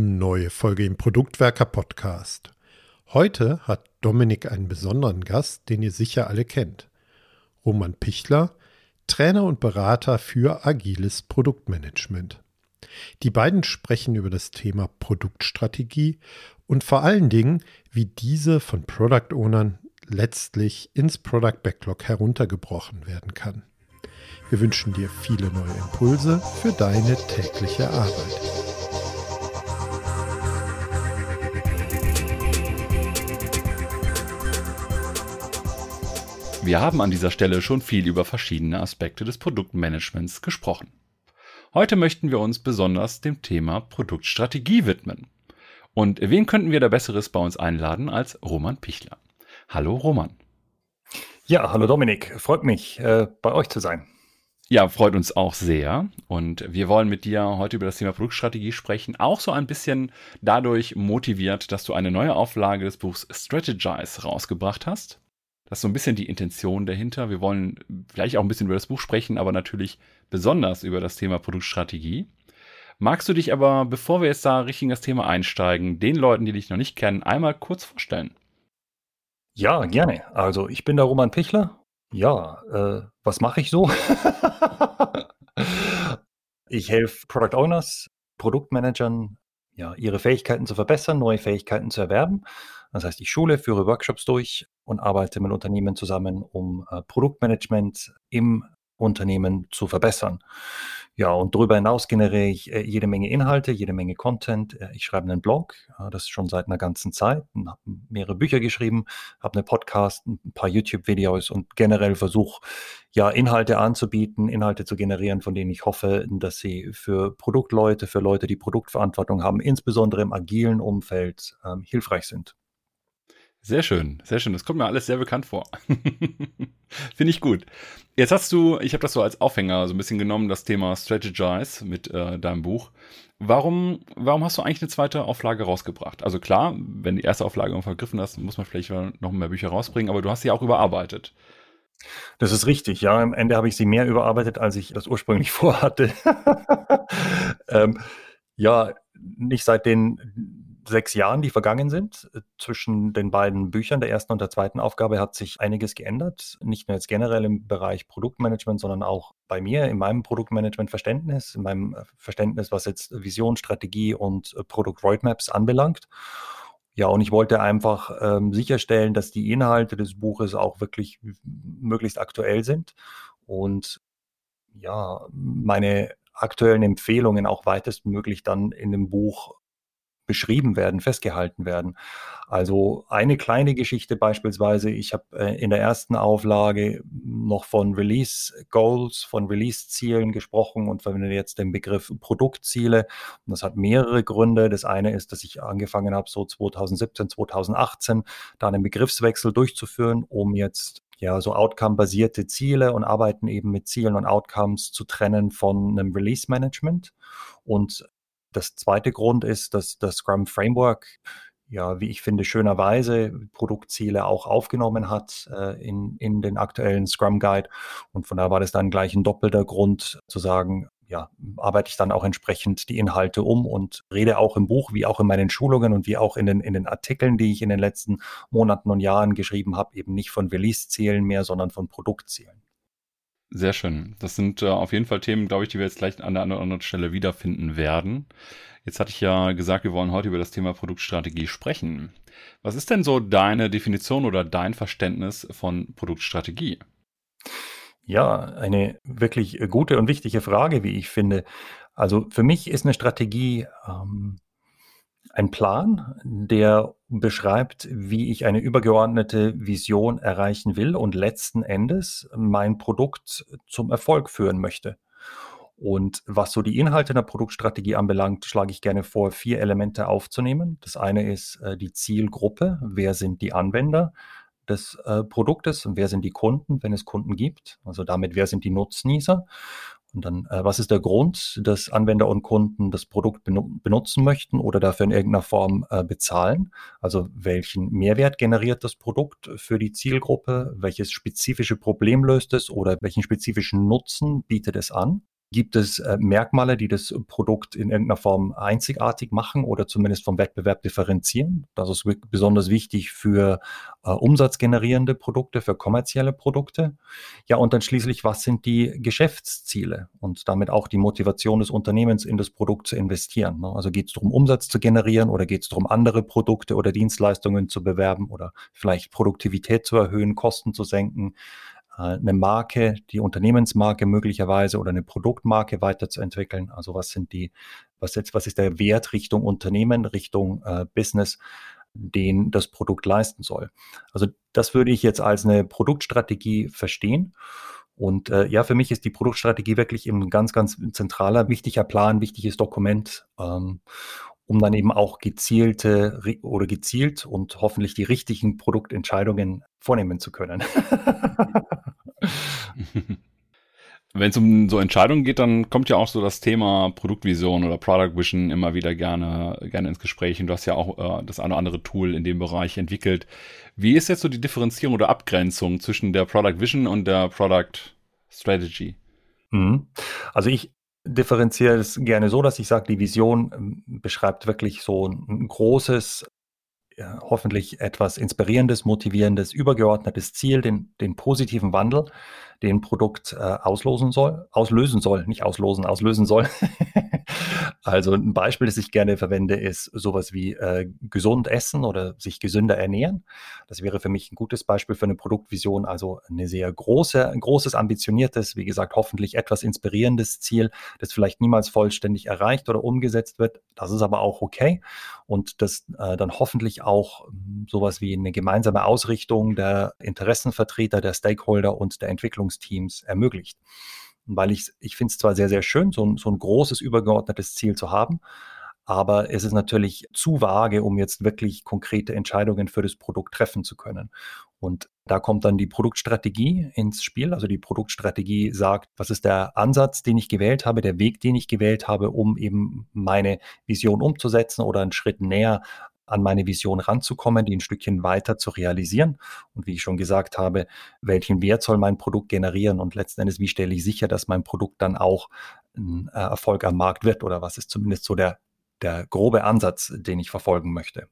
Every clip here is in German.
Neue Folge im Produktwerker Podcast. Heute hat Dominik einen besonderen Gast, den ihr sicher alle kennt. Roman Pichler, Trainer und Berater für agiles Produktmanagement. Die beiden sprechen über das Thema Produktstrategie und vor allen Dingen, wie diese von Product Ownern letztlich ins Product Backlog heruntergebrochen werden kann. Wir wünschen dir viele neue Impulse für deine tägliche Arbeit. Wir haben an dieser Stelle schon viel über verschiedene Aspekte des Produktmanagements gesprochen. Heute möchten wir uns besonders dem Thema Produktstrategie widmen. Und wen könnten wir da Besseres bei uns einladen als Roman Pichler? Hallo Roman. Ja, hallo Dominik. Freut mich, äh, bei euch zu sein. Ja, freut uns auch sehr. Und wir wollen mit dir heute über das Thema Produktstrategie sprechen. Auch so ein bisschen dadurch motiviert, dass du eine neue Auflage des Buchs Strategize rausgebracht hast. Das ist so ein bisschen die Intention dahinter. Wir wollen vielleicht auch ein bisschen über das Buch sprechen, aber natürlich besonders über das Thema Produktstrategie. Magst du dich aber, bevor wir jetzt da richtig in das Thema einsteigen, den Leuten, die dich noch nicht kennen, einmal kurz vorstellen? Ja, gerne. Also ich bin der Roman Pichler, ja, äh, was mache ich so? ich helfe Product Owners, Produktmanagern, ja, ihre Fähigkeiten zu verbessern, neue Fähigkeiten zu erwerben. Das heißt, ich schule, führe Workshops durch und arbeite mit Unternehmen zusammen, um äh, Produktmanagement im Unternehmen zu verbessern. Ja, und darüber hinaus generiere ich äh, jede Menge Inhalte, jede Menge Content. Äh, ich schreibe einen Blog, äh, das schon seit einer ganzen Zeit, habe mehrere Bücher geschrieben, habe einen Podcast, ein paar YouTube-Videos und generell versuche, ja, Inhalte anzubieten, Inhalte zu generieren, von denen ich hoffe, dass sie für Produktleute, für Leute, die Produktverantwortung haben, insbesondere im agilen Umfeld, ähm, hilfreich sind. Sehr schön, sehr schön. Das kommt mir alles sehr bekannt vor. Finde ich gut. Jetzt hast du, ich habe das so als Aufhänger so ein bisschen genommen, das Thema Strategize mit äh, deinem Buch. Warum, warum hast du eigentlich eine zweite Auflage rausgebracht? Also klar, wenn die erste Auflage vergriffen hast, muss man vielleicht noch mehr Bücher rausbringen, aber du hast sie auch überarbeitet. Das ist richtig, ja. Am Ende habe ich sie mehr überarbeitet, als ich das ursprünglich vorhatte. ähm, ja, nicht seit den sechs Jahren, die vergangen sind, äh, zwischen den beiden Büchern, der ersten und der zweiten Aufgabe, hat sich einiges geändert. Nicht nur jetzt generell im Bereich Produktmanagement, sondern auch bei mir, in meinem Produktmanagement-Verständnis, in meinem äh, Verständnis, was jetzt Vision, Strategie und äh, Produkt-Roadmaps anbelangt. Ja, und ich wollte einfach ähm, sicherstellen, dass die Inhalte des Buches auch wirklich möglichst aktuell sind und ja, meine aktuellen Empfehlungen auch weitestmöglich dann in dem Buch beschrieben werden, festgehalten werden. Also eine kleine Geschichte beispielsweise, ich habe äh, in der ersten Auflage noch von Release Goals, von Release Zielen gesprochen und verwende jetzt den Begriff Produktziele. Und das hat mehrere Gründe. Das eine ist, dass ich angefangen habe, so 2017, 2018, da einen Begriffswechsel durchzuführen, um jetzt ja, so Outcome-basierte Ziele und arbeiten eben mit Zielen und Outcomes zu trennen von einem Release-Management. Und das zweite Grund ist, dass das Scrum Framework ja, wie ich finde, schönerweise Produktziele auch aufgenommen hat äh, in, in den aktuellen Scrum Guide. Und von da war das dann gleich ein doppelter Grund zu sagen, ja, arbeite ich dann auch entsprechend die Inhalte um und rede auch im Buch, wie auch in meinen Schulungen und wie auch in den, in den Artikeln, die ich in den letzten Monaten und Jahren geschrieben habe, eben nicht von Release-Zielen mehr, sondern von Produktzielen. Sehr schön. Das sind äh, auf jeden Fall Themen, glaube ich, die wir jetzt gleich an der anderen Stelle wiederfinden werden. Jetzt hatte ich ja gesagt, wir wollen heute über das Thema Produktstrategie sprechen. Was ist denn so deine Definition oder dein Verständnis von Produktstrategie? Ja, eine wirklich gute und wichtige Frage, wie ich finde. Also für mich ist eine Strategie ähm, ein Plan, der beschreibt, wie ich eine übergeordnete Vision erreichen will und letzten Endes mein Produkt zum Erfolg führen möchte. Und was so die Inhalte der Produktstrategie anbelangt, schlage ich gerne vor, vier Elemente aufzunehmen. Das eine ist äh, die Zielgruppe. Wer sind die Anwender des äh, Produktes und wer sind die Kunden, wenn es Kunden gibt? Also damit, wer sind die Nutznießer? Und dann, äh, was ist der Grund, dass Anwender und Kunden das Produkt benutzen möchten oder dafür in irgendeiner Form äh, bezahlen? Also welchen Mehrwert generiert das Produkt für die Zielgruppe? Welches spezifische Problem löst es oder welchen spezifischen Nutzen bietet es an? Gibt es äh, Merkmale, die das Produkt in irgendeiner Form einzigartig machen oder zumindest vom Wettbewerb differenzieren? Das ist besonders wichtig für äh, umsatzgenerierende Produkte, für kommerzielle Produkte. Ja, und dann schließlich, was sind die Geschäftsziele und damit auch die Motivation des Unternehmens in das Produkt zu investieren? Ne? Also geht es darum, Umsatz zu generieren oder geht es darum, andere Produkte oder Dienstleistungen zu bewerben oder vielleicht Produktivität zu erhöhen, Kosten zu senken? Äh, eine Marke, die Unternehmensmarke möglicherweise oder eine Produktmarke weiterzuentwickeln. Also was sind die, was jetzt, was ist der Wert Richtung Unternehmen, Richtung äh, Business, den das Produkt leisten soll. Also das würde ich jetzt als eine Produktstrategie verstehen. Und äh, ja, für mich ist die Produktstrategie wirklich ein ganz, ganz zentraler, wichtiger Plan, wichtiges Dokument. Ähm, um dann eben auch gezielte oder gezielt und hoffentlich die richtigen Produktentscheidungen vornehmen zu können. Wenn es um so Entscheidungen geht, dann kommt ja auch so das Thema Produktvision oder Product Vision immer wieder gerne, gerne ins Gespräch. Und du hast ja auch äh, das eine oder andere Tool in dem Bereich entwickelt. Wie ist jetzt so die Differenzierung oder Abgrenzung zwischen der Product Vision und der Product Strategy? Mhm. Also ich differenziere es gerne so, dass ich sage, die Vision ähm, beschreibt wirklich so ein großes, hoffentlich etwas inspirierendes, motivierendes, übergeordnetes Ziel, den, den positiven Wandel, den Produkt äh, auslösen soll, auslösen soll, nicht auslosen, auslösen soll. also ein Beispiel, das ich gerne verwende, ist sowas wie äh, gesund essen oder sich gesünder ernähren. Das wäre für mich ein gutes Beispiel für eine Produktvision, also eine sehr große, ein großes, ambitioniertes, wie gesagt, hoffentlich etwas inspirierendes Ziel, das vielleicht niemals vollständig erreicht oder umgesetzt wird. Das ist aber auch okay und das äh, dann hoffentlich auch hm, sowas wie eine gemeinsame Ausrichtung der Interessenvertreter, der Stakeholder und der Entwicklungsteams ermöglicht. Weil ich, ich finde es zwar sehr, sehr schön, so ein, so ein großes übergeordnetes Ziel zu haben, aber es ist natürlich zu vage, um jetzt wirklich konkrete Entscheidungen für das Produkt treffen zu können. Und da kommt dann die Produktstrategie ins Spiel. Also die Produktstrategie sagt, was ist der Ansatz, den ich gewählt habe, der Weg, den ich gewählt habe, um eben meine Vision umzusetzen oder einen Schritt näher an meine Vision ranzukommen, die ein Stückchen weiter zu realisieren. Und wie ich schon gesagt habe, welchen Wert soll mein Produkt generieren und letzten Endes, wie stelle ich sicher, dass mein Produkt dann auch ein äh, Erfolg am Markt wird oder was ist zumindest so der, der grobe Ansatz, den ich verfolgen möchte.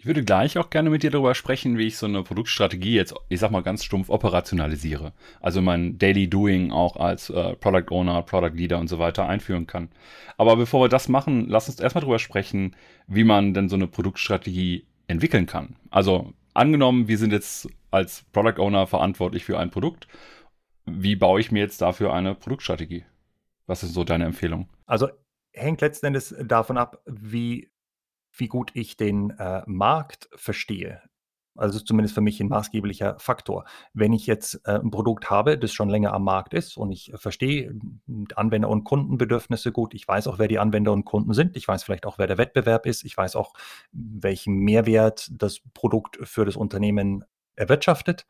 Ich würde gleich auch gerne mit dir darüber sprechen, wie ich so eine Produktstrategie jetzt, ich sag mal ganz stumpf, operationalisiere. Also mein Daily Doing auch als äh, Product Owner, Product Leader und so weiter einführen kann. Aber bevor wir das machen, lass uns erstmal darüber sprechen, wie man denn so eine Produktstrategie entwickeln kann. Also angenommen, wir sind jetzt als Product Owner verantwortlich für ein Produkt. Wie baue ich mir jetzt dafür eine Produktstrategie? Was ist so deine Empfehlung? Also hängt letzten Endes davon ab, wie wie gut ich den äh, Markt verstehe. Also zumindest für mich ein maßgeblicher Faktor. Wenn ich jetzt äh, ein Produkt habe, das schon länger am Markt ist und ich verstehe Anwender- und Kundenbedürfnisse gut, ich weiß auch, wer die Anwender und Kunden sind, ich weiß vielleicht auch, wer der Wettbewerb ist, ich weiß auch, welchen Mehrwert das Produkt für das Unternehmen erwirtschaftet,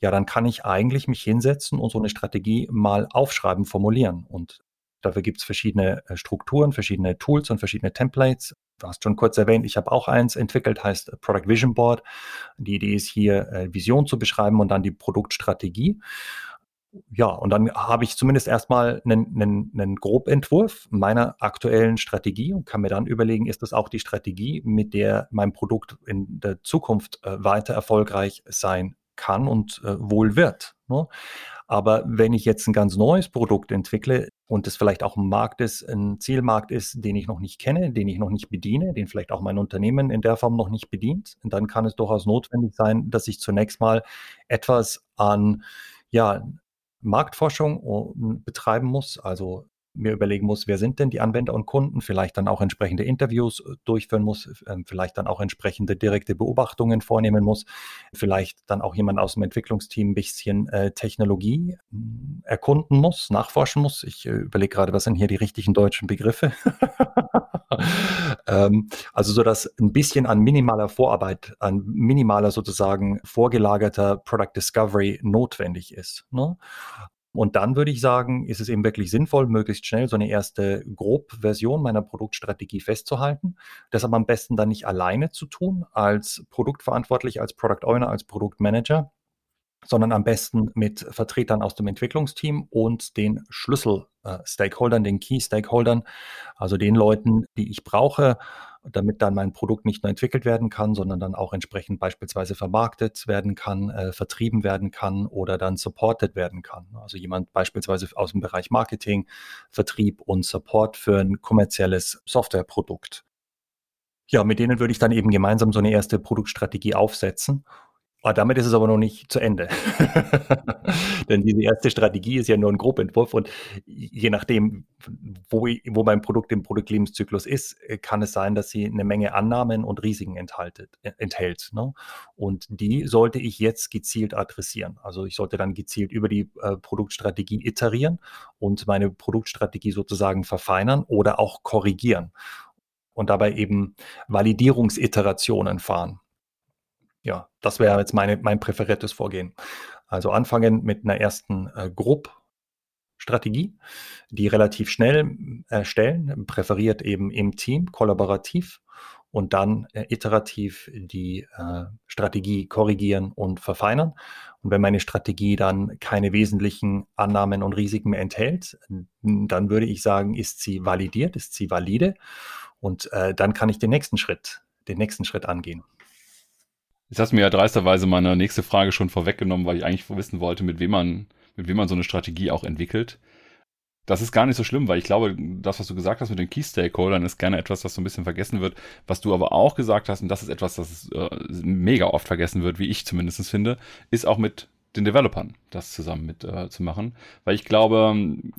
ja, dann kann ich eigentlich mich hinsetzen und so eine Strategie mal aufschreiben, formulieren. Und Dafür gibt es verschiedene äh, Strukturen, verschiedene Tools und verschiedene Templates. Du hast schon kurz erwähnt, ich habe auch eins entwickelt, heißt äh, Product Vision Board. Die Idee ist hier, äh, Vision zu beschreiben und dann die Produktstrategie. Ja, und dann habe ich zumindest erstmal einen, einen, einen Grobentwurf meiner aktuellen Strategie und kann mir dann überlegen, ist das auch die Strategie, mit der mein Produkt in der Zukunft weiter erfolgreich sein kann und wohl wird. Ne? Aber wenn ich jetzt ein ganz neues Produkt entwickle und es vielleicht auch ein Markt ist, ein Zielmarkt ist, den ich noch nicht kenne, den ich noch nicht bediene, den vielleicht auch mein Unternehmen in der Form noch nicht bedient, dann kann es durchaus notwendig sein, dass ich zunächst mal etwas an ja, Marktforschung betreiben muss, also mir überlegen muss, wer sind denn die Anwender und Kunden, vielleicht dann auch entsprechende Interviews äh, durchführen muss, ähm, vielleicht dann auch entsprechende direkte Beobachtungen vornehmen muss, vielleicht dann auch jemand aus dem Entwicklungsteam ein bisschen äh, Technologie hm, erkunden muss, nachforschen muss. Ich äh, überlege gerade, was sind hier die richtigen deutschen Begriffe? ähm, also so, dass ein bisschen an minimaler Vorarbeit, an minimaler sozusagen vorgelagerter Product Discovery notwendig ist. Ne? Und dann würde ich sagen, ist es eben wirklich sinnvoll, möglichst schnell so eine erste Grobversion meiner Produktstrategie festzuhalten. Das aber am besten dann nicht alleine zu tun, als Produktverantwortlich, als Product Owner, als Produktmanager, sondern am besten mit Vertretern aus dem Entwicklungsteam und den Schlüssel-Stakeholdern, den Key-Stakeholdern, also den Leuten, die ich brauche, damit dann mein Produkt nicht nur entwickelt werden kann, sondern dann auch entsprechend beispielsweise vermarktet werden kann, äh, vertrieben werden kann oder dann supported werden kann. Also jemand beispielsweise aus dem Bereich Marketing, Vertrieb und Support für ein kommerzielles Softwareprodukt. Ja, mit denen würde ich dann eben gemeinsam so eine erste Produktstrategie aufsetzen Oh, damit ist es aber noch nicht zu Ende. Denn diese erste Strategie ist ja nur ein Grobentwurf und je nachdem, wo, wo mein Produkt im Produktlebenszyklus ist, äh, kann es sein, dass sie eine Menge Annahmen und Risiken enthaltet, äh, enthält. Ne? Und die sollte ich jetzt gezielt adressieren. Also ich sollte dann gezielt über die äh, Produktstrategie iterieren und meine Produktstrategie sozusagen verfeinern oder auch korrigieren und dabei eben Validierungsiterationen fahren ja, das wäre jetzt meine, mein präferiertes Vorgehen. Also anfangen mit einer ersten äh, Grupp-Strategie, die relativ schnell erstellen, präferiert eben im Team, kollaborativ und dann äh, iterativ die äh, Strategie korrigieren und verfeinern. Und wenn meine Strategie dann keine wesentlichen Annahmen und Risiken mehr enthält, dann würde ich sagen, ist sie validiert, ist sie valide und äh, dann kann ich den nächsten Schritt, den nächsten Schritt angehen. Jetzt hast du mir ja dreisterweise meine nächste Frage schon vorweggenommen, weil ich eigentlich wissen wollte, mit wem man, mit wem man so eine Strategie auch entwickelt. Das ist gar nicht so schlimm, weil ich glaube, das, was du gesagt hast mit den Key Stakeholdern, ist gerne etwas, das so ein bisschen vergessen wird. Was du aber auch gesagt hast, und das ist etwas, das äh, mega oft vergessen wird, wie ich zumindest finde, ist auch mit den Developern das zusammen mit äh, zu machen. Weil ich glaube,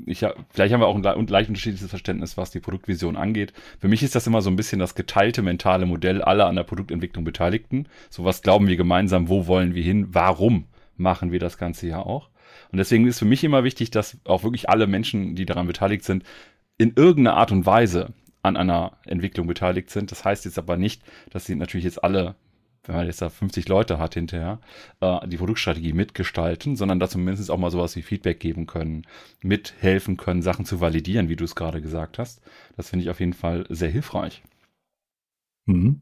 ich, vielleicht haben wir auch ein, ein leicht unterschiedliches Verständnis, was die Produktvision angeht. Für mich ist das immer so ein bisschen das geteilte mentale Modell aller an der Produktentwicklung Beteiligten. So was glauben wir gemeinsam, wo wollen wir hin, warum machen wir das Ganze ja auch. Und deswegen ist für mich immer wichtig, dass auch wirklich alle Menschen, die daran beteiligt sind, in irgendeiner Art und Weise an einer Entwicklung beteiligt sind. Das heißt jetzt aber nicht, dass sie natürlich jetzt alle wenn man jetzt da 50 Leute hat hinterher, äh, die Produktstrategie mitgestalten, sondern da zumindest auch mal sowas wie Feedback geben können, mithelfen können, Sachen zu validieren, wie du es gerade gesagt hast. Das finde ich auf jeden Fall sehr hilfreich. Mhm.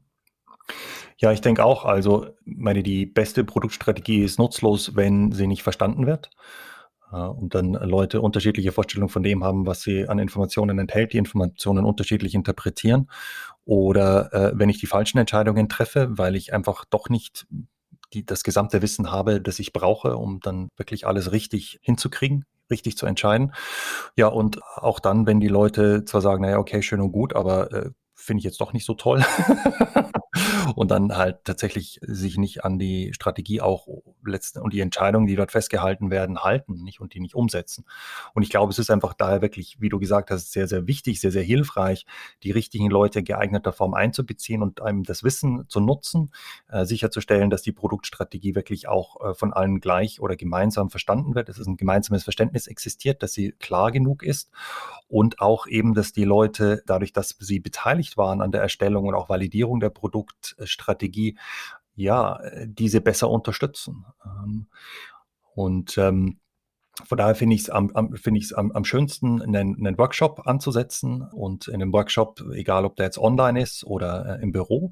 Ja, ich denke auch. Also, meine, die beste Produktstrategie ist nutzlos, wenn sie nicht verstanden wird. Und dann Leute unterschiedliche Vorstellungen von dem haben, was sie an Informationen enthält, die Informationen unterschiedlich interpretieren. Oder äh, wenn ich die falschen Entscheidungen treffe, weil ich einfach doch nicht die, das gesamte Wissen habe, das ich brauche, um dann wirklich alles richtig hinzukriegen, richtig zu entscheiden. Ja, und auch dann, wenn die Leute zwar sagen, naja, okay, schön und gut, aber äh, finde ich jetzt doch nicht so toll. und dann halt tatsächlich sich nicht an die Strategie auch letzten und die Entscheidungen, die dort festgehalten werden, halten nicht und die nicht umsetzen. Und ich glaube, es ist einfach daher wirklich, wie du gesagt hast, sehr, sehr wichtig, sehr, sehr hilfreich, die richtigen Leute geeigneter Form einzubeziehen und einem das Wissen zu nutzen, äh, sicherzustellen, dass die Produktstrategie wirklich auch äh, von allen gleich oder gemeinsam verstanden wird, dass es ein gemeinsames Verständnis existiert, dass sie klar genug ist und auch eben, dass die Leute dadurch, dass sie beteiligt waren an der Erstellung und auch Validierung der Produktstrategie, ja, diese besser unterstützen. Ähm, und ähm, von daher finde ich es am, am, find am, am schönsten, einen, einen Workshop anzusetzen und in einem Workshop, egal ob der jetzt online ist oder äh, im Büro,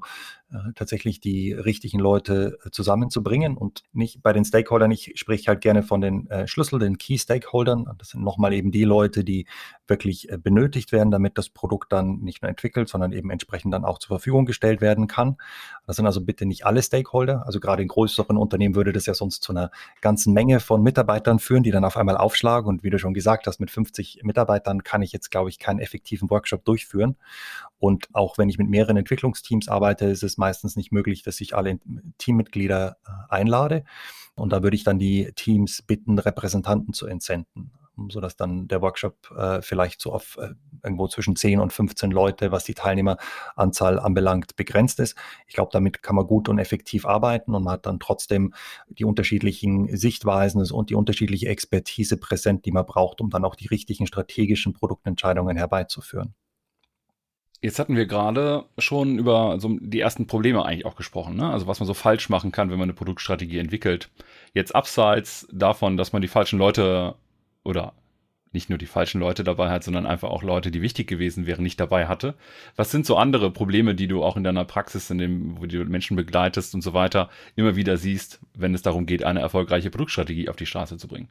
tatsächlich die richtigen Leute äh, zusammenzubringen und nicht bei den Stakeholdern, ich spreche halt gerne von den äh, Schlüssel, den Key Stakeholdern. Das sind nochmal eben die Leute, die wirklich äh, benötigt werden, damit das Produkt dann nicht nur entwickelt, sondern eben entsprechend dann auch zur Verfügung gestellt werden kann. Das sind also bitte nicht alle Stakeholder. Also gerade in größeren Unternehmen würde das ja sonst zu einer ganzen Menge von Mitarbeitern führen, die dann auf einmal aufschlagen. Und wie du schon gesagt hast, mit 50 Mitarbeitern kann ich jetzt, glaube ich, keinen effektiven Workshop durchführen. Und auch wenn ich mit mehreren Entwicklungsteams arbeite, ist es meistens nicht möglich, dass ich alle Teammitglieder äh, einlade. Und da würde ich dann die Teams bitten, Repräsentanten zu entsenden, sodass dann der Workshop äh, vielleicht so auf äh, irgendwo zwischen 10 und 15 Leute, was die Teilnehmeranzahl anbelangt, begrenzt ist. Ich glaube, damit kann man gut und effektiv arbeiten und man hat dann trotzdem die unterschiedlichen Sichtweisen und die unterschiedliche Expertise präsent, die man braucht, um dann auch die richtigen strategischen Produktentscheidungen herbeizuführen. Jetzt hatten wir gerade schon über so die ersten Probleme eigentlich auch gesprochen, ne? Also was man so falsch machen kann, wenn man eine Produktstrategie entwickelt. Jetzt abseits davon, dass man die falschen Leute oder nicht nur die falschen Leute dabei hat, sondern einfach auch Leute, die wichtig gewesen wären, nicht dabei hatte. Was sind so andere Probleme, die du auch in deiner Praxis, in dem, wo du Menschen begleitest und so weiter, immer wieder siehst, wenn es darum geht, eine erfolgreiche Produktstrategie auf die Straße zu bringen?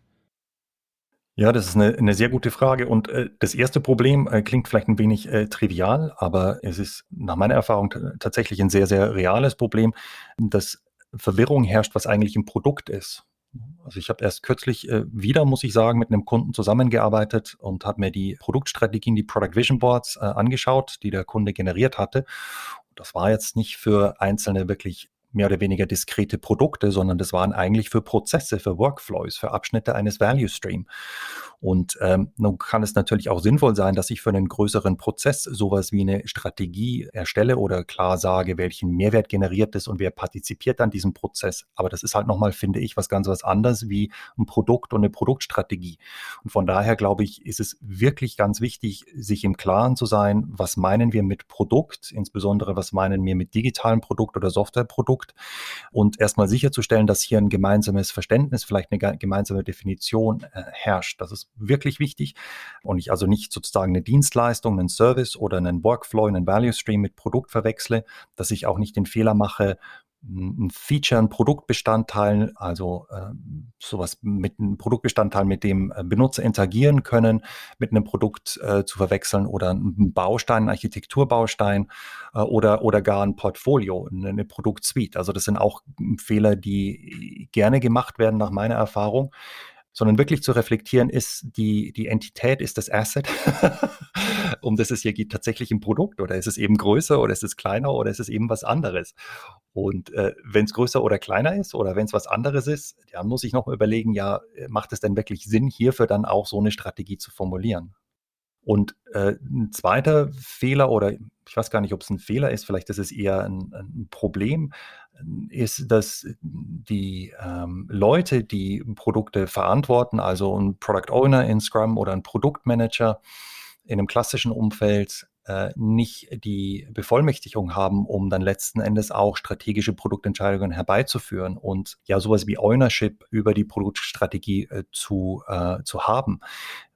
Ja, das ist eine, eine sehr gute Frage. Und äh, das erste Problem äh, klingt vielleicht ein wenig äh, trivial, aber es ist nach meiner Erfahrung tatsächlich ein sehr, sehr reales Problem, dass Verwirrung herrscht, was eigentlich ein Produkt ist. Also ich habe erst kürzlich äh, wieder, muss ich sagen, mit einem Kunden zusammengearbeitet und habe mir die Produktstrategien, die Product Vision Boards äh, angeschaut, die der Kunde generiert hatte. Das war jetzt nicht für einzelne wirklich mehr oder weniger diskrete Produkte, sondern das waren eigentlich für Prozesse, für Workflows, für Abschnitte eines Value Stream. Und ähm, nun kann es natürlich auch sinnvoll sein, dass ich für einen größeren Prozess sowas wie eine Strategie erstelle oder klar sage, welchen Mehrwert generiert es und wer partizipiert an diesem Prozess. Aber das ist halt nochmal, finde ich, was ganz was anderes wie ein Produkt und eine Produktstrategie. Und von daher glaube ich, ist es wirklich ganz wichtig, sich im Klaren zu sein, was meinen wir mit Produkt, insbesondere was meinen wir mit digitalen Produkt oder Softwareprodukt und erstmal sicherzustellen, dass hier ein gemeinsames Verständnis, vielleicht eine gemeinsame Definition äh, herrscht. Das ist wirklich wichtig und ich also nicht sozusagen eine Dienstleistung, einen Service oder einen Workflow, einen Value Stream mit Produkt verwechsle, dass ich auch nicht den Fehler mache, ein Feature, ein Produktbestandteil, also äh, sowas mit einem Produktbestandteil, mit dem äh, Benutzer interagieren können, mit einem Produkt äh, zu verwechseln oder ein Baustein, ein Architekturbaustein äh, oder, oder gar ein Portfolio, eine, eine Produktsuite. Also das sind auch Fehler, die gerne gemacht werden nach meiner Erfahrung sondern wirklich zu reflektieren, ist die, die Entität, ist das Asset, um das es hier geht, tatsächlich ein Produkt oder ist es eben größer oder ist es kleiner oder ist es eben was anderes? Und äh, wenn es größer oder kleiner ist oder wenn es was anderes ist, dann muss ich noch mal überlegen, ja, macht es denn wirklich Sinn, hierfür dann auch so eine Strategie zu formulieren? Und äh, ein zweiter Fehler oder ich weiß gar nicht, ob es ein Fehler ist, vielleicht ist es eher ein, ein Problem, ist, dass die ähm, Leute, die Produkte verantworten, also ein Product Owner in Scrum oder ein Produktmanager in einem klassischen Umfeld, äh, nicht die Bevollmächtigung haben, um dann letzten Endes auch strategische Produktentscheidungen herbeizuführen und ja sowas wie Ownership über die Produktstrategie äh, zu, äh, zu haben.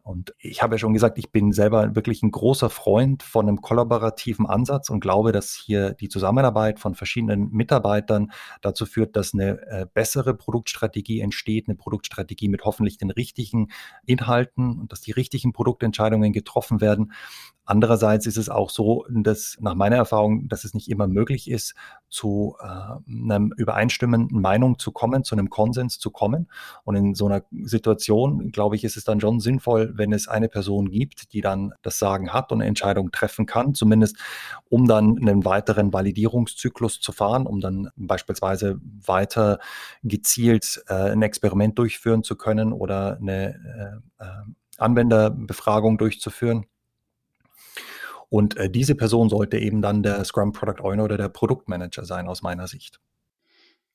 Und ich habe ja schon gesagt, ich bin selber wirklich ein großer Freund von einem kollaborativen Ansatz und glaube, dass hier die Zusammenarbeit von verschiedenen Mitarbeitern dazu führt, dass eine äh, bessere Produktstrategie entsteht, eine Produktstrategie mit hoffentlich den richtigen Inhalten und dass die richtigen Produktentscheidungen getroffen werden. Andererseits ist es auch so, dass nach meiner Erfahrung, dass es nicht immer möglich ist, zu äh, einer übereinstimmenden Meinung zu kommen, zu einem Konsens zu kommen. Und in so einer Situation, glaube ich, ist es dann schon sinnvoll, wenn es eine Person gibt, die dann das Sagen hat und eine Entscheidung treffen kann, zumindest um dann einen weiteren Validierungszyklus zu fahren, um dann beispielsweise weiter gezielt äh, ein Experiment durchführen zu können oder eine äh, äh Anwenderbefragung durchzuführen. Und äh, diese Person sollte eben dann der Scrum Product Owner oder der Produktmanager sein, aus meiner Sicht.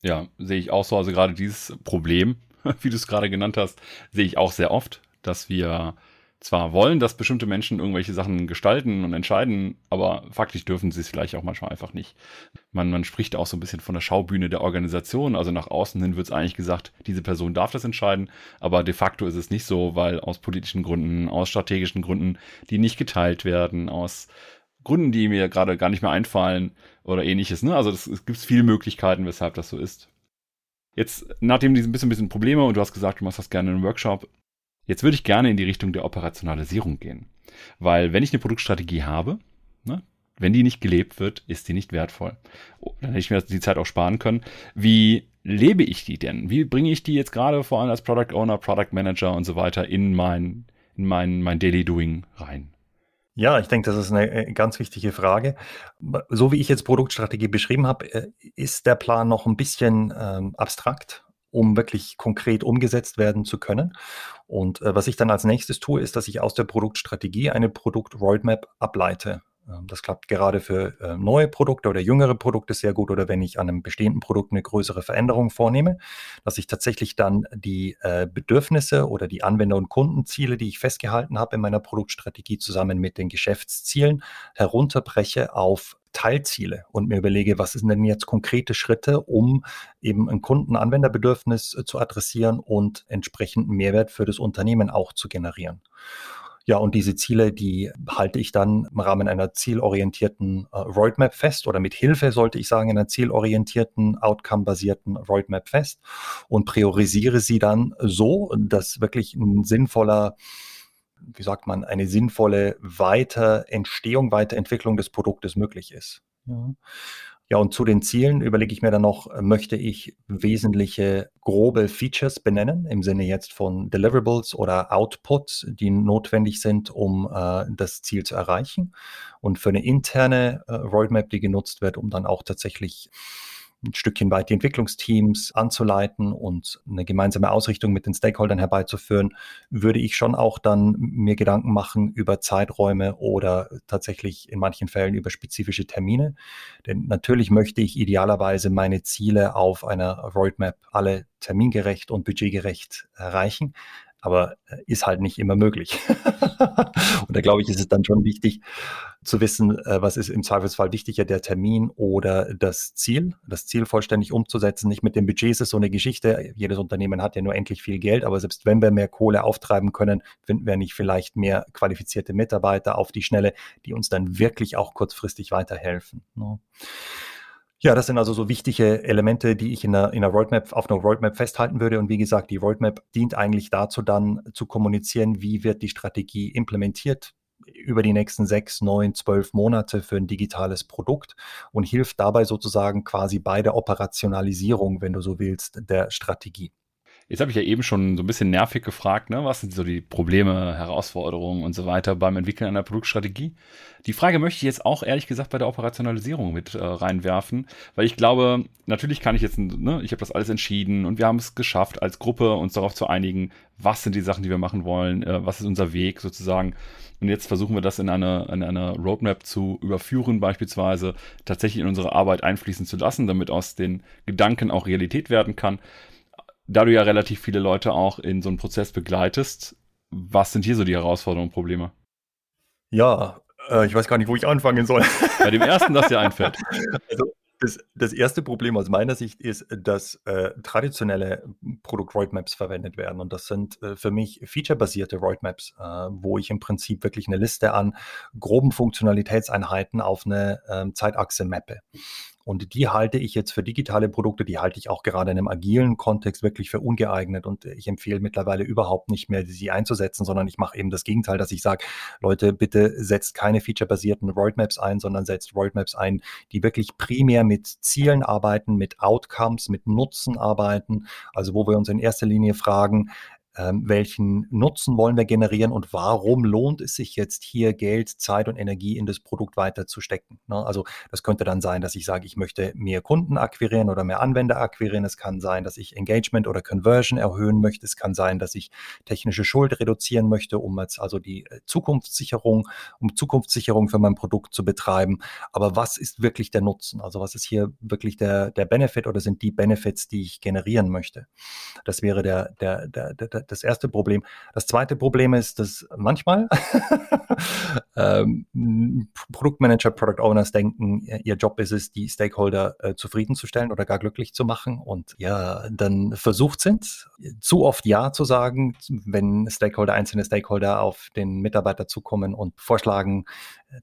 Ja, sehe ich auch so. Also gerade dieses Problem, wie du es gerade genannt hast, sehe ich auch sehr oft, dass wir zwar wollen, dass bestimmte Menschen irgendwelche Sachen gestalten und entscheiden, aber faktisch dürfen sie es vielleicht auch manchmal einfach nicht. Man, man spricht auch so ein bisschen von der Schaubühne der Organisation, also nach außen hin wird es eigentlich gesagt, diese Person darf das entscheiden, aber de facto ist es nicht so, weil aus politischen Gründen, aus strategischen Gründen, die nicht geteilt werden, aus Gründen, die mir gerade gar nicht mehr einfallen oder ähnliches. Ne? Also das, es gibt viele Möglichkeiten, weshalb das so ist. Jetzt, nachdem diese ein bisschen, bisschen Probleme und du hast gesagt, du machst das gerne in einem Workshop, Jetzt würde ich gerne in die Richtung der Operationalisierung gehen. Weil wenn ich eine Produktstrategie habe, ne, wenn die nicht gelebt wird, ist die nicht wertvoll. Dann hätte ich mir die Zeit auch sparen können. Wie lebe ich die denn? Wie bringe ich die jetzt gerade vor allem als Product Owner, Product Manager und so weiter in mein, in mein, mein Daily Doing rein? Ja, ich denke, das ist eine äh, ganz wichtige Frage. So wie ich jetzt Produktstrategie beschrieben habe, äh, ist der Plan noch ein bisschen ähm, abstrakt um wirklich konkret umgesetzt werden zu können. Und äh, was ich dann als nächstes tue, ist, dass ich aus der Produktstrategie eine Produkt-Roadmap ableite. Ähm, das klappt gerade für äh, neue Produkte oder jüngere Produkte sehr gut oder wenn ich an einem bestehenden Produkt eine größere Veränderung vornehme, dass ich tatsächlich dann die äh, Bedürfnisse oder die Anwender- und Kundenziele, die ich festgehalten habe in meiner Produktstrategie zusammen mit den Geschäftszielen herunterbreche auf Teilziele und mir überlege, was sind denn jetzt konkrete Schritte, um eben ein Kundenanwenderbedürfnis äh, zu adressieren und entsprechend Mehrwert für das Unternehmen auch zu generieren. Ja, und diese Ziele, die halte ich dann im Rahmen einer zielorientierten äh, Roadmap fest oder mit Hilfe, sollte ich sagen, einer zielorientierten, outcome-basierten Roadmap fest und priorisiere sie dann so, dass wirklich ein sinnvoller wie sagt man, eine sinnvolle Weiterentstehung, Weiterentwicklung des Produktes möglich ist. Ja. Ja, und zu den Zielen überlege ich mir dann noch, möchte ich wesentliche grobe Features benennen, im Sinne jetzt von Deliverables oder Outputs, die notwendig sind, um äh, das Ziel zu erreichen. Und für eine interne äh, Roadmap, die genutzt wird, um dann auch tatsächlich ein Stückchen weit die Entwicklungsteams anzuleiten und eine gemeinsame Ausrichtung mit den Stakeholdern herbeizuführen, würde ich schon auch dann mir Gedanken machen über Zeiträume oder tatsächlich in manchen Fällen über spezifische Termine. Denn natürlich möchte ich idealerweise meine Ziele auf einer Roadmap alle termingerecht und budgetgerecht erreichen aber äh, ist halt nicht immer möglich. und da glaube ich, ist es dann schon wichtig zu wissen, äh, was ist im Zweifelsfall wichtiger, der Termin oder das Ziel, das Ziel vollständig umzusetzen. Nicht mit dem Budget ist es so eine Geschichte. Jedes Unternehmen hat ja nur endlich viel Geld, aber selbst wenn wir mehr Kohle auftreiben können, finden wir nicht vielleicht mehr qualifizierte Mitarbeiter auf die Schnelle, die uns dann wirklich auch kurzfristig weiterhelfen. Ja, das sind also so wichtige Elemente, die ich in einer, in einer Roadmap, auf einer Roadmap festhalten würde. Und wie gesagt, die Roadmap dient eigentlich dazu, dann zu kommunizieren, wie wird die Strategie implementiert über die nächsten sechs, neun, zwölf Monate für ein digitales Produkt und hilft dabei sozusagen quasi bei der Operationalisierung, wenn du so willst, der Strategie. Jetzt habe ich ja eben schon so ein bisschen nervig gefragt, ne? was sind so die Probleme, Herausforderungen und so weiter beim Entwickeln einer Produktstrategie. Die Frage möchte ich jetzt auch ehrlich gesagt bei der Operationalisierung mit äh, reinwerfen, weil ich glaube, natürlich kann ich jetzt, ne, ich habe das alles entschieden und wir haben es geschafft, als Gruppe uns darauf zu einigen, was sind die Sachen, die wir machen wollen, äh, was ist unser Weg sozusagen. Und jetzt versuchen wir das in eine, in eine Roadmap zu überführen, beispielsweise tatsächlich in unsere Arbeit einfließen zu lassen, damit aus den Gedanken auch Realität werden kann da du ja relativ viele Leute auch in so einem Prozess begleitest, was sind hier so die Herausforderungen und Probleme? Ja, äh, ich weiß gar nicht, wo ich anfangen soll. Bei dem ersten, das dir einfällt. Also, das, das, erste Problem aus meiner Sicht ist, dass äh, traditionelle Produkt-Roadmaps verwendet werden. Und das sind äh, für mich featurebasierte Roadmaps, äh, wo ich im Prinzip wirklich eine Liste an groben Funktionalitätseinheiten auf eine ähm, Zeitachse mappe. Und die halte ich jetzt für digitale Produkte, die halte ich auch gerade in einem agilen Kontext wirklich für ungeeignet. Und ich empfehle mittlerweile überhaupt nicht mehr, sie einzusetzen, sondern ich mache eben das Gegenteil, dass ich sage, Leute, bitte setzt keine featurebasierten Roadmaps ein, sondern setzt Roadmaps ein, die wirklich primär mit Zielen arbeiten, mit Outcomes, mit Nutzen arbeiten. Also wo wir uns in erster Linie fragen, ähm, welchen Nutzen wollen wir generieren und warum lohnt es sich jetzt hier Geld, Zeit und Energie in das Produkt weiter zu stecken. Ne? Also das könnte dann sein, dass ich sage, ich möchte mehr Kunden akquirieren oder mehr Anwender akquirieren. Es kann sein, dass ich Engagement oder Conversion erhöhen möchte. Es kann sein, dass ich technische Schuld reduzieren möchte, um jetzt also die äh, Zukunftssicherung, um Zukunftssicherung für mein Produkt zu betreiben. Aber was ist wirklich der Nutzen? Also was ist hier wirklich der, der Benefit oder sind die Benefits, die ich generieren möchte? Das wäre der, der, der, der das erste Problem. Das zweite Problem ist, dass manchmal ähm, Produktmanager, Product Owners denken, ihr Job ist es, die Stakeholder äh, zufriedenzustellen oder gar glücklich zu machen und ja, dann versucht sind, zu oft Ja zu sagen, wenn Stakeholder, einzelne Stakeholder auf den Mitarbeiter zukommen und vorschlagen,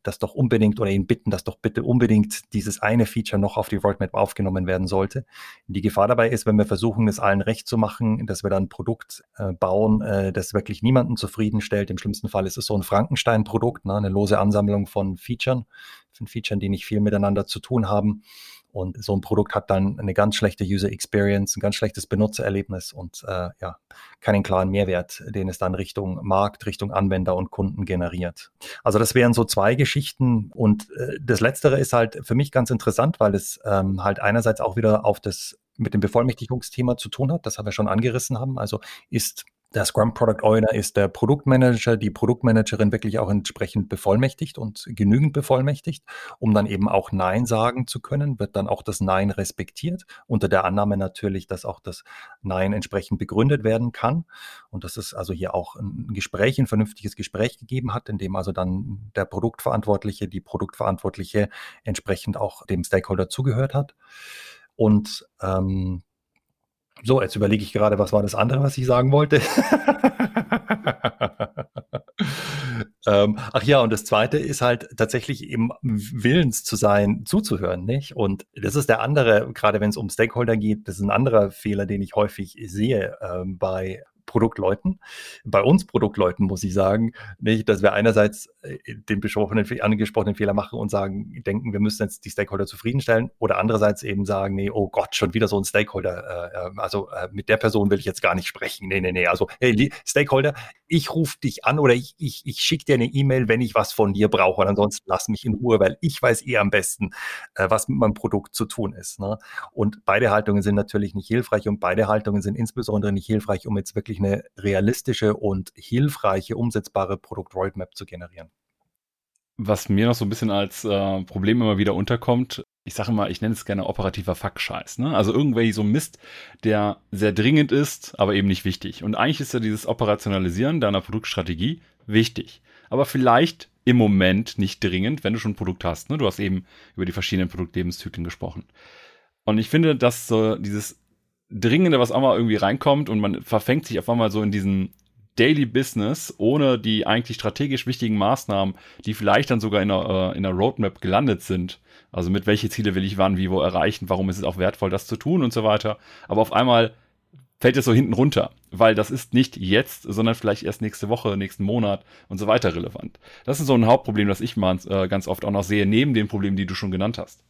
das doch unbedingt oder ihn bitten, dass doch bitte unbedingt dieses eine Feature noch auf die Roadmap aufgenommen werden sollte. Die Gefahr dabei ist, wenn wir versuchen, es allen recht zu machen, dass wir dann ein Produkt äh, bauen, äh, das wirklich niemanden zufriedenstellt. Im schlimmsten Fall ist es so ein Frankenstein-Produkt, ne, eine lose Ansammlung von Features, von Features, die nicht viel miteinander zu tun haben. Und so ein Produkt hat dann eine ganz schlechte User Experience, ein ganz schlechtes Benutzererlebnis und äh, ja, keinen klaren Mehrwert, den es dann Richtung Markt, Richtung Anwender und Kunden generiert. Also das wären so zwei Geschichten. Und äh, das Letztere ist halt für mich ganz interessant, weil es ähm, halt einerseits auch wieder auf das mit dem Bevollmächtigungsthema zu tun hat, das haben wir schon angerissen haben. Also ist der Scrum Product Owner ist der Produktmanager, die Produktmanagerin wirklich auch entsprechend bevollmächtigt und genügend bevollmächtigt, um dann eben auch Nein sagen zu können, wird dann auch das Nein respektiert, unter der Annahme natürlich, dass auch das Nein entsprechend begründet werden kann und dass es also hier auch ein Gespräch, ein vernünftiges Gespräch gegeben hat, in dem also dann der Produktverantwortliche, die Produktverantwortliche entsprechend auch dem Stakeholder zugehört hat. Und ähm, so, jetzt überlege ich gerade, was war das andere, was ich sagen wollte. ähm, ach ja, und das zweite ist halt tatsächlich eben willens zu sein, zuzuhören, nicht? Und das ist der andere, gerade wenn es um Stakeholder geht, das ist ein anderer Fehler, den ich häufig sehe ähm, bei Produktleuten. Bei uns Produktleuten muss ich sagen, nicht, dass wir einerseits äh, den angesprochenen Fehler machen und sagen, denken, wir müssen jetzt die Stakeholder zufriedenstellen oder andererseits eben sagen, nee, oh Gott, schon wieder so ein Stakeholder. Äh, äh also äh, mit der Person will ich jetzt gar nicht sprechen. Nee, nee, nee. Also, hey, Stakeholder, ich rufe dich an oder ich, ich, ich schicke dir eine E-Mail, wenn ich was von dir brauche und ansonsten lass mich in Ruhe, weil ich weiß eh am besten, äh, was mit meinem Produkt zu tun ist. Ne? Und beide Haltungen sind natürlich nicht hilfreich und beide Haltungen sind insbesondere nicht hilfreich, um jetzt wirklich eine realistische und hilfreiche, umsetzbare Produkt-Roadmap zu generieren. Was mir noch so ein bisschen als äh, Problem immer wieder unterkommt, ich sage immer, ich nenne es gerne operativer Fuck-Scheiß. Ne? Also irgendwelche so Mist, der sehr dringend ist, aber eben nicht wichtig. Und eigentlich ist ja dieses Operationalisieren deiner Produktstrategie wichtig. Aber vielleicht im Moment nicht dringend, wenn du schon ein Produkt hast. Ne? Du hast eben über die verschiedenen Produktlebenszyklen gesprochen. Und ich finde, dass so dieses Dringende, was auch mal irgendwie reinkommt und man verfängt sich auf einmal so in diesen Daily Business ohne die eigentlich strategisch wichtigen Maßnahmen, die vielleicht dann sogar in einer, äh, in einer Roadmap gelandet sind. Also mit welche Ziele will ich wann, wie, wo erreichen, warum ist es auch wertvoll, das zu tun und so weiter. Aber auf einmal fällt es so hinten runter, weil das ist nicht jetzt, sondern vielleicht erst nächste Woche, nächsten Monat und so weiter relevant. Das ist so ein Hauptproblem, das ich mal äh, ganz oft auch noch sehe, neben den Problemen, die du schon genannt hast.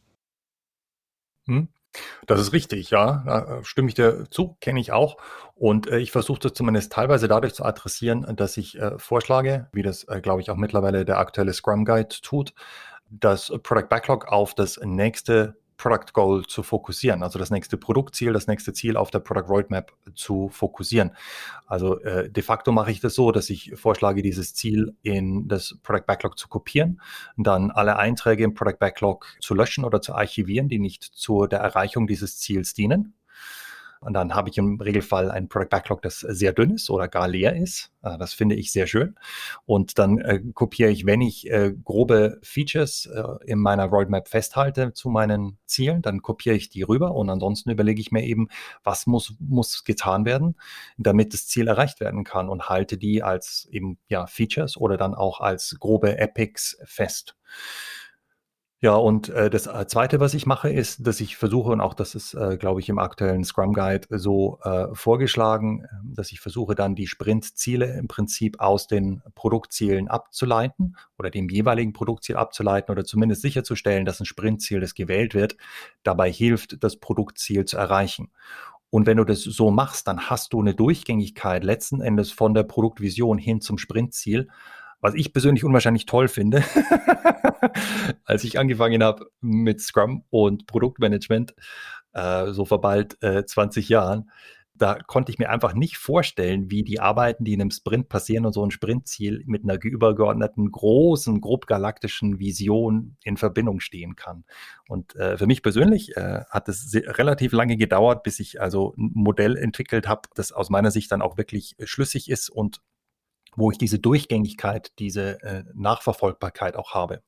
Hm. Das ist richtig, ja. Da stimme ich dir zu, kenne ich auch. Und äh, ich versuche das zumindest teilweise dadurch zu adressieren, dass ich äh, vorschlage, wie das, äh, glaube ich, auch mittlerweile der aktuelle Scrum Guide tut, das Product Backlog auf das nächste Product Goal zu fokussieren, also das nächste Produktziel, das nächste Ziel auf der Product Roadmap zu fokussieren. Also äh, de facto mache ich das so, dass ich vorschlage, dieses Ziel in das Product Backlog zu kopieren, dann alle Einträge im Product Backlog zu löschen oder zu archivieren, die nicht zu der Erreichung dieses Ziels dienen. Und dann habe ich im Regelfall ein Product Backlog, das sehr dünn ist oder gar leer ist. Äh, das finde ich sehr schön. Und dann äh, kopiere ich, wenn ich äh, grobe Features äh, in meiner Roadmap festhalte zu meinen Zielen, dann kopiere ich die rüber und ansonsten überlege ich mir eben, was muss, muss getan werden, damit das Ziel erreicht werden kann und halte die als eben ja Features oder dann auch als grobe Epics fest. Ja, und äh, das äh, Zweite, was ich mache, ist, dass ich versuche, und auch das ist, äh, glaube ich, im aktuellen Scrum Guide so äh, vorgeschlagen, ähm, dass ich versuche, dann die Sprintziele im Prinzip aus den Produktzielen abzuleiten oder dem jeweiligen Produktziel abzuleiten oder zumindest sicherzustellen, dass ein Sprintziel, das gewählt wird, dabei hilft, das Produktziel zu erreichen. Und wenn du das so machst, dann hast du eine Durchgängigkeit letzten Endes von der Produktvision hin zum Sprintziel, was ich persönlich unwahrscheinlich toll finde, als ich angefangen habe mit Scrum und Produktmanagement, äh, so vor bald äh, 20 Jahren, da konnte ich mir einfach nicht vorstellen, wie die Arbeiten, die in einem Sprint passieren und so ein Sprintziel mit einer übergeordneten, großen, grob galaktischen Vision in Verbindung stehen kann. Und äh, für mich persönlich äh, hat es relativ lange gedauert, bis ich also ein Modell entwickelt habe, das aus meiner Sicht dann auch wirklich schlüssig ist und wo ich diese Durchgängigkeit, diese äh, Nachverfolgbarkeit auch habe.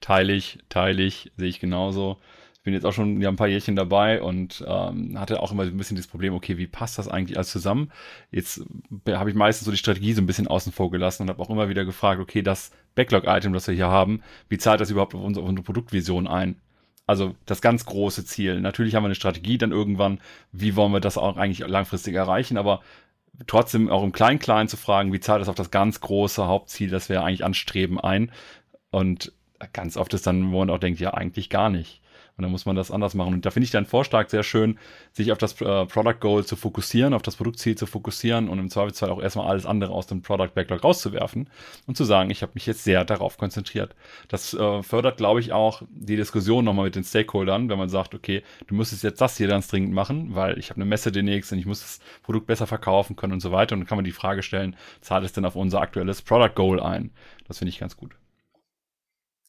Teile ich, teile ich, sehe ich genauso. Ich bin jetzt auch schon ja, ein paar Jährchen dabei und ähm, hatte auch immer ein bisschen dieses Problem, okay, wie passt das eigentlich alles zusammen? Jetzt habe ich meistens so die Strategie so ein bisschen außen vor gelassen und habe auch immer wieder gefragt, okay, das Backlog-Item, das wir hier haben, wie zahlt das überhaupt auf unsere, auf unsere Produktvision ein? Also das ganz große Ziel. Natürlich haben wir eine Strategie dann irgendwann, wie wollen wir das auch eigentlich langfristig erreichen, aber trotzdem auch im Klein-Klein zu fragen, wie zahlt das auf das ganz große Hauptziel, das wir eigentlich anstreben, ein? Und ganz oft ist dann, wo man auch denkt, ja, eigentlich gar nicht. Und dann muss man das anders machen. Und da finde ich deinen Vorschlag sehr schön, sich auf das äh, Product Goal zu fokussieren, auf das Produktziel zu fokussieren und im Zweifelsfall auch erstmal alles andere aus dem Product Backlog rauszuwerfen und zu sagen, ich habe mich jetzt sehr darauf konzentriert. Das äh, fördert, glaube ich, auch die Diskussion nochmal mit den Stakeholdern, wenn man sagt, okay, du müsstest jetzt das hier ganz dringend machen, weil ich habe eine Messe demnächst und ich muss das Produkt besser verkaufen können und so weiter. Und dann kann man die Frage stellen, zahlt es denn auf unser aktuelles Product Goal ein? Das finde ich ganz gut.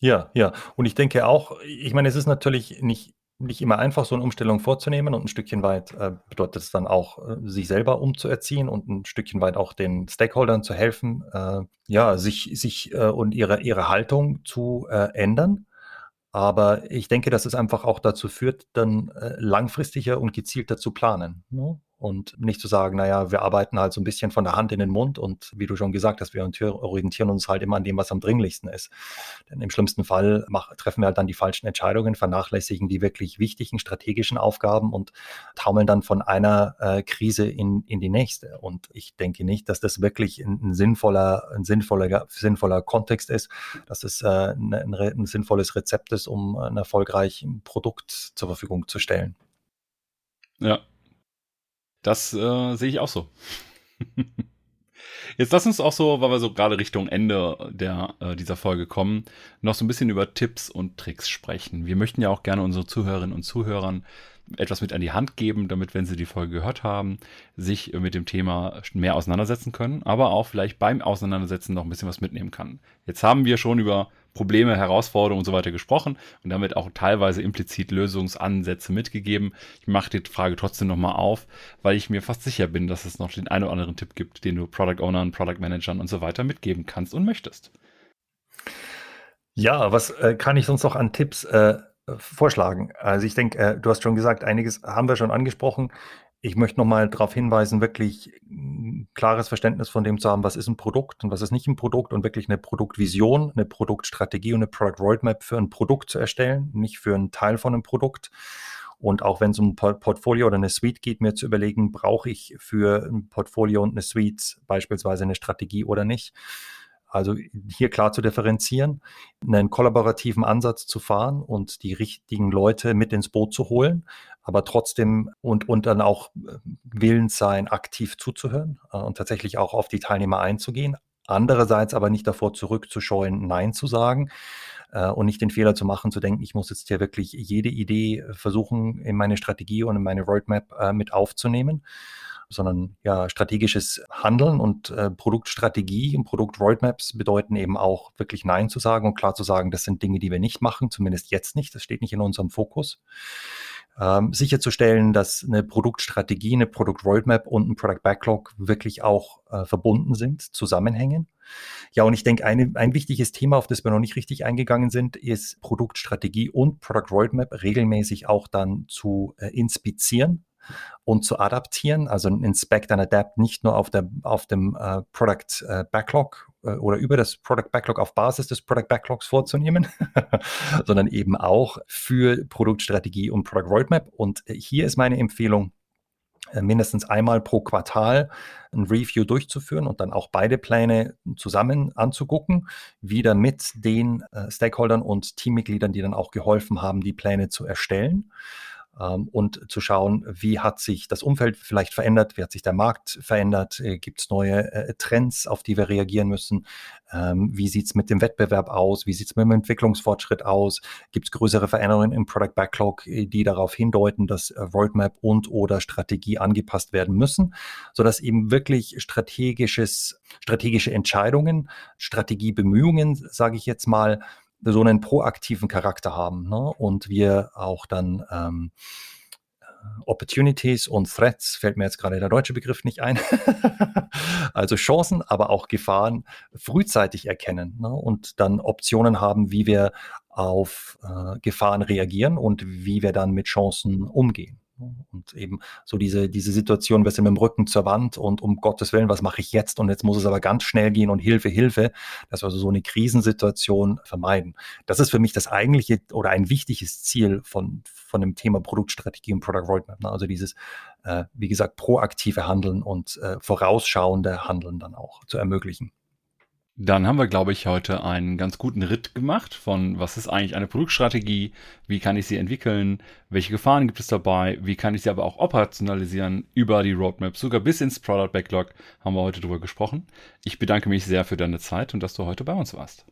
Ja, ja. Und ich denke auch, ich meine, es ist natürlich nicht, nicht immer einfach, so eine Umstellung vorzunehmen und ein Stückchen weit äh, bedeutet es dann auch, äh, sich selber umzuerziehen und ein Stückchen weit auch den Stakeholdern zu helfen, äh, ja, sich, sich äh, und ihre, ihre Haltung zu äh, ändern. Aber ich denke, dass es einfach auch dazu führt, dann langfristiger und gezielter zu planen. Ne? Und nicht zu sagen, naja, wir arbeiten halt so ein bisschen von der Hand in den Mund und wie du schon gesagt hast, wir orientieren uns halt immer an dem, was am dringlichsten ist. Denn im schlimmsten Fall mach, treffen wir halt dann die falschen Entscheidungen, vernachlässigen die wirklich wichtigen strategischen Aufgaben und taumeln dann von einer äh, Krise in, in die nächste. Und ich denke nicht, dass das wirklich ein, ein sinnvoller, ein sinnvoller, sinnvoller Kontext ist, dass es äh, ein, ein sinnvolles Rezept ist, um ein erfolgreiches Produkt zur Verfügung zu stellen. Ja, das äh, sehe ich auch so. Jetzt lass uns auch so, weil wir so gerade Richtung Ende der, äh, dieser Folge kommen, noch so ein bisschen über Tipps und Tricks sprechen. Wir möchten ja auch gerne unsere Zuhörerinnen und Zuhörern etwas mit an die Hand geben, damit, wenn sie die Folge gehört haben, sich mit dem Thema mehr auseinandersetzen können, aber auch vielleicht beim Auseinandersetzen noch ein bisschen was mitnehmen kann. Jetzt haben wir schon über Probleme, Herausforderungen und so weiter gesprochen und damit auch teilweise implizit Lösungsansätze mitgegeben. Ich mache die Frage trotzdem nochmal auf, weil ich mir fast sicher bin, dass es noch den einen oder anderen Tipp gibt, den du Product Ownern, Product Managern und so weiter mitgeben kannst und möchtest. Ja, was äh, kann ich sonst noch an Tipps äh, vorschlagen? Also ich denke, äh, du hast schon gesagt, einiges haben wir schon angesprochen. Ich möchte nochmal darauf hinweisen, wirklich ein klares Verständnis von dem zu haben, was ist ein Produkt und was ist nicht ein Produkt und wirklich eine Produktvision, eine Produktstrategie und eine Product Roadmap für ein Produkt zu erstellen, nicht für einen Teil von einem Produkt. Und auch wenn es um ein Portfolio oder eine Suite geht, mir zu überlegen, brauche ich für ein Portfolio und eine Suite beispielsweise eine Strategie oder nicht. Also hier klar zu differenzieren, einen kollaborativen Ansatz zu fahren und die richtigen Leute mit ins Boot zu holen, aber trotzdem und, und dann auch äh, willens sein, aktiv zuzuhören äh, und tatsächlich auch auf die Teilnehmer einzugehen. Andererseits aber nicht davor zurückzuscheuen, Nein zu sagen äh, und nicht den Fehler zu machen, zu denken, ich muss jetzt hier wirklich jede Idee versuchen, in meine Strategie und in meine Roadmap mit aufzunehmen sondern ja strategisches Handeln und äh, Produktstrategie und Produktroadmaps bedeuten eben auch wirklich Nein zu sagen und klar zu sagen, das sind Dinge, die wir nicht machen, zumindest jetzt nicht, das steht nicht in unserem Fokus. Ähm, sicherzustellen, dass eine Produktstrategie, eine Produktroadmap und ein Product Backlog wirklich auch äh, verbunden sind, zusammenhängen. Ja, und ich denke, eine, ein wichtiges Thema, auf das wir noch nicht richtig eingegangen sind, ist Produktstrategie und Product Roadmap regelmäßig auch dann zu äh, inspizieren und zu adaptieren, also ein Inspect and Adapt nicht nur auf, der, auf dem äh, Product äh, Backlog äh, oder über das Product Backlog auf Basis des Product Backlogs vorzunehmen, sondern eben auch für Produktstrategie und Product Roadmap. Und hier ist meine Empfehlung, äh, mindestens einmal pro Quartal ein Review durchzuführen und dann auch beide Pläne zusammen anzugucken, wieder mit den äh, Stakeholdern und Teammitgliedern, die dann auch geholfen haben, die Pläne zu erstellen und zu schauen, wie hat sich das Umfeld vielleicht verändert, wie hat sich der Markt verändert, äh, gibt es neue äh, Trends, auf die wir reagieren müssen, ähm, wie sieht es mit dem Wettbewerb aus, wie sieht es mit dem Entwicklungsfortschritt aus, gibt es größere Veränderungen im Product Backlog, äh, die darauf hindeuten, dass Roadmap und oder Strategie angepasst werden müssen, sodass eben wirklich strategisches, strategische Entscheidungen, Strategiebemühungen, sage ich jetzt mal, so einen proaktiven Charakter haben ne? und wir auch dann ähm, äh, Opportunities und Threats, fällt mir jetzt gerade der deutsche Begriff nicht ein, also Chancen, aber auch Gefahren frühzeitig erkennen ne? und dann Optionen haben, wie wir auf äh, Gefahren reagieren und wie wir dann mit Chancen umgehen. Und eben so diese, diese Situation, wir sind mit dem Rücken zur Wand und um Gottes Willen, was mache ich jetzt? Und jetzt muss es aber ganz schnell gehen und Hilfe, Hilfe, dass wir also so eine Krisensituation vermeiden. Das ist für mich das eigentliche oder ein wichtiges Ziel von, von dem Thema Produktstrategie und Product Roadmap. Ne? Also dieses, äh, wie gesagt, proaktive Handeln und äh, vorausschauende Handeln dann auch zu ermöglichen. Dann haben wir, glaube ich, heute einen ganz guten Ritt gemacht von, was ist eigentlich eine Produktstrategie, wie kann ich sie entwickeln, welche Gefahren gibt es dabei, wie kann ich sie aber auch operationalisieren über die Roadmap, sogar bis ins Product Backlog haben wir heute drüber gesprochen. Ich bedanke mich sehr für deine Zeit und dass du heute bei uns warst.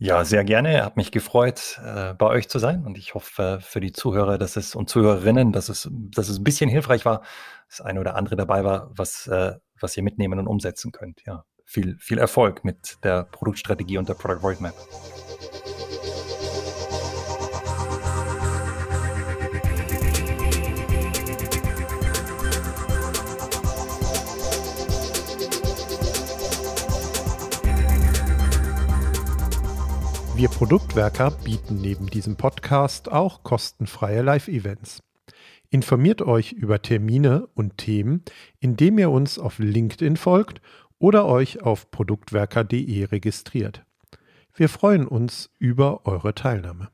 Ja, sehr gerne. Hat mich gefreut, äh, bei euch zu sein und ich hoffe für die Zuhörer, dass es und Zuhörerinnen, dass es, dass es ein bisschen hilfreich war, das eine oder andere dabei war, was, äh, was ihr mitnehmen und umsetzen könnt. Ja viel, viel Erfolg mit der Produktstrategie und der Product Roadmap. Wir Produktwerker bieten neben diesem Podcast auch kostenfreie Live-Events. Informiert euch über Termine und Themen, indem ihr uns auf LinkedIn folgt oder euch auf produktwerker.de registriert. Wir freuen uns über eure Teilnahme.